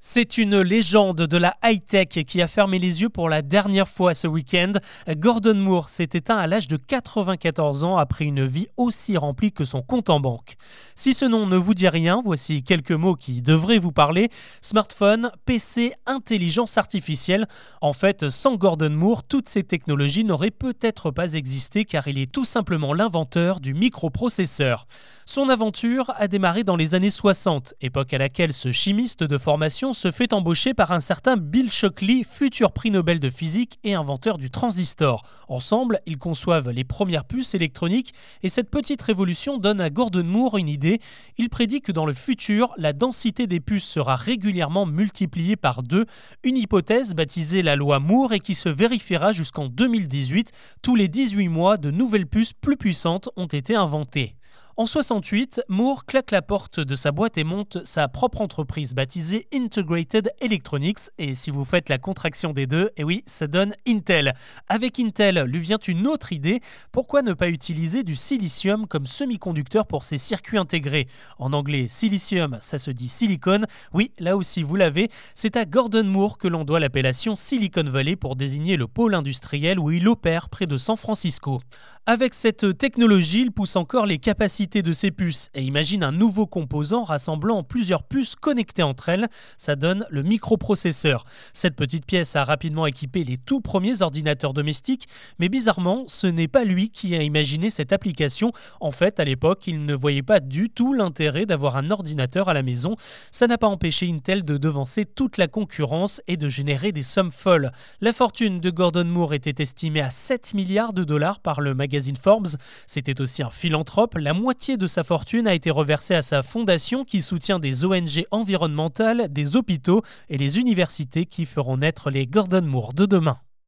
C'est une légende de la high-tech qui a fermé les yeux pour la dernière fois ce week-end. Gordon Moore s'est éteint à l'âge de 94 ans après une vie aussi remplie que son compte en banque. Si ce nom ne vous dit rien, voici quelques mots qui devraient vous parler. Smartphone, PC, intelligence artificielle. En fait, sans Gordon Moore, toutes ces technologies n'auraient peut-être pas existé car il est tout simplement l'inventeur du microprocesseur. Son aventure a démarré dans les années 60, époque à laquelle ce chimiste de formation se fait embaucher par un certain Bill Shockley, futur prix Nobel de physique et inventeur du transistor. Ensemble, ils conçoivent les premières puces électroniques et cette petite révolution donne à Gordon Moore une idée. Il prédit que dans le futur, la densité des puces sera régulièrement multipliée par deux, une hypothèse baptisée la loi Moore et qui se vérifiera jusqu'en 2018. Tous les 18 mois, de nouvelles puces plus puissantes ont été inventées. En 68, Moore claque la porte de sa boîte et monte sa propre entreprise baptisée Integrated Electronics. Et si vous faites la contraction des deux, eh oui, ça donne Intel. Avec Intel lui vient une autre idée. Pourquoi ne pas utiliser du silicium comme semi-conducteur pour ses circuits intégrés? En anglais, silicium, ça se dit silicone. Oui, là aussi vous l'avez. C'est à Gordon Moore que l'on doit l'appellation Silicon Valley pour désigner le pôle industriel où il opère près de San Francisco. Avec cette technologie, il pousse encore les capacités de ces puces et imagine un nouveau composant rassemblant plusieurs puces connectées entre elles. Ça donne le microprocesseur. Cette petite pièce a rapidement équipé les tout premiers ordinateurs domestiques, mais bizarrement, ce n'est pas lui qui a imaginé cette application. En fait, à l'époque, il ne voyait pas du tout l'intérêt d'avoir un ordinateur à la maison. Ça n'a pas empêché Intel de devancer toute la concurrence et de générer des sommes folles. La fortune de Gordon Moore était estimée à 7 milliards de dollars par le magazine Forbes. C'était aussi un philanthrope. La moitié de sa fortune a été reversée à sa fondation qui soutient des ONG environnementales, des hôpitaux et les universités qui feront naître les Gordon Moore de demain.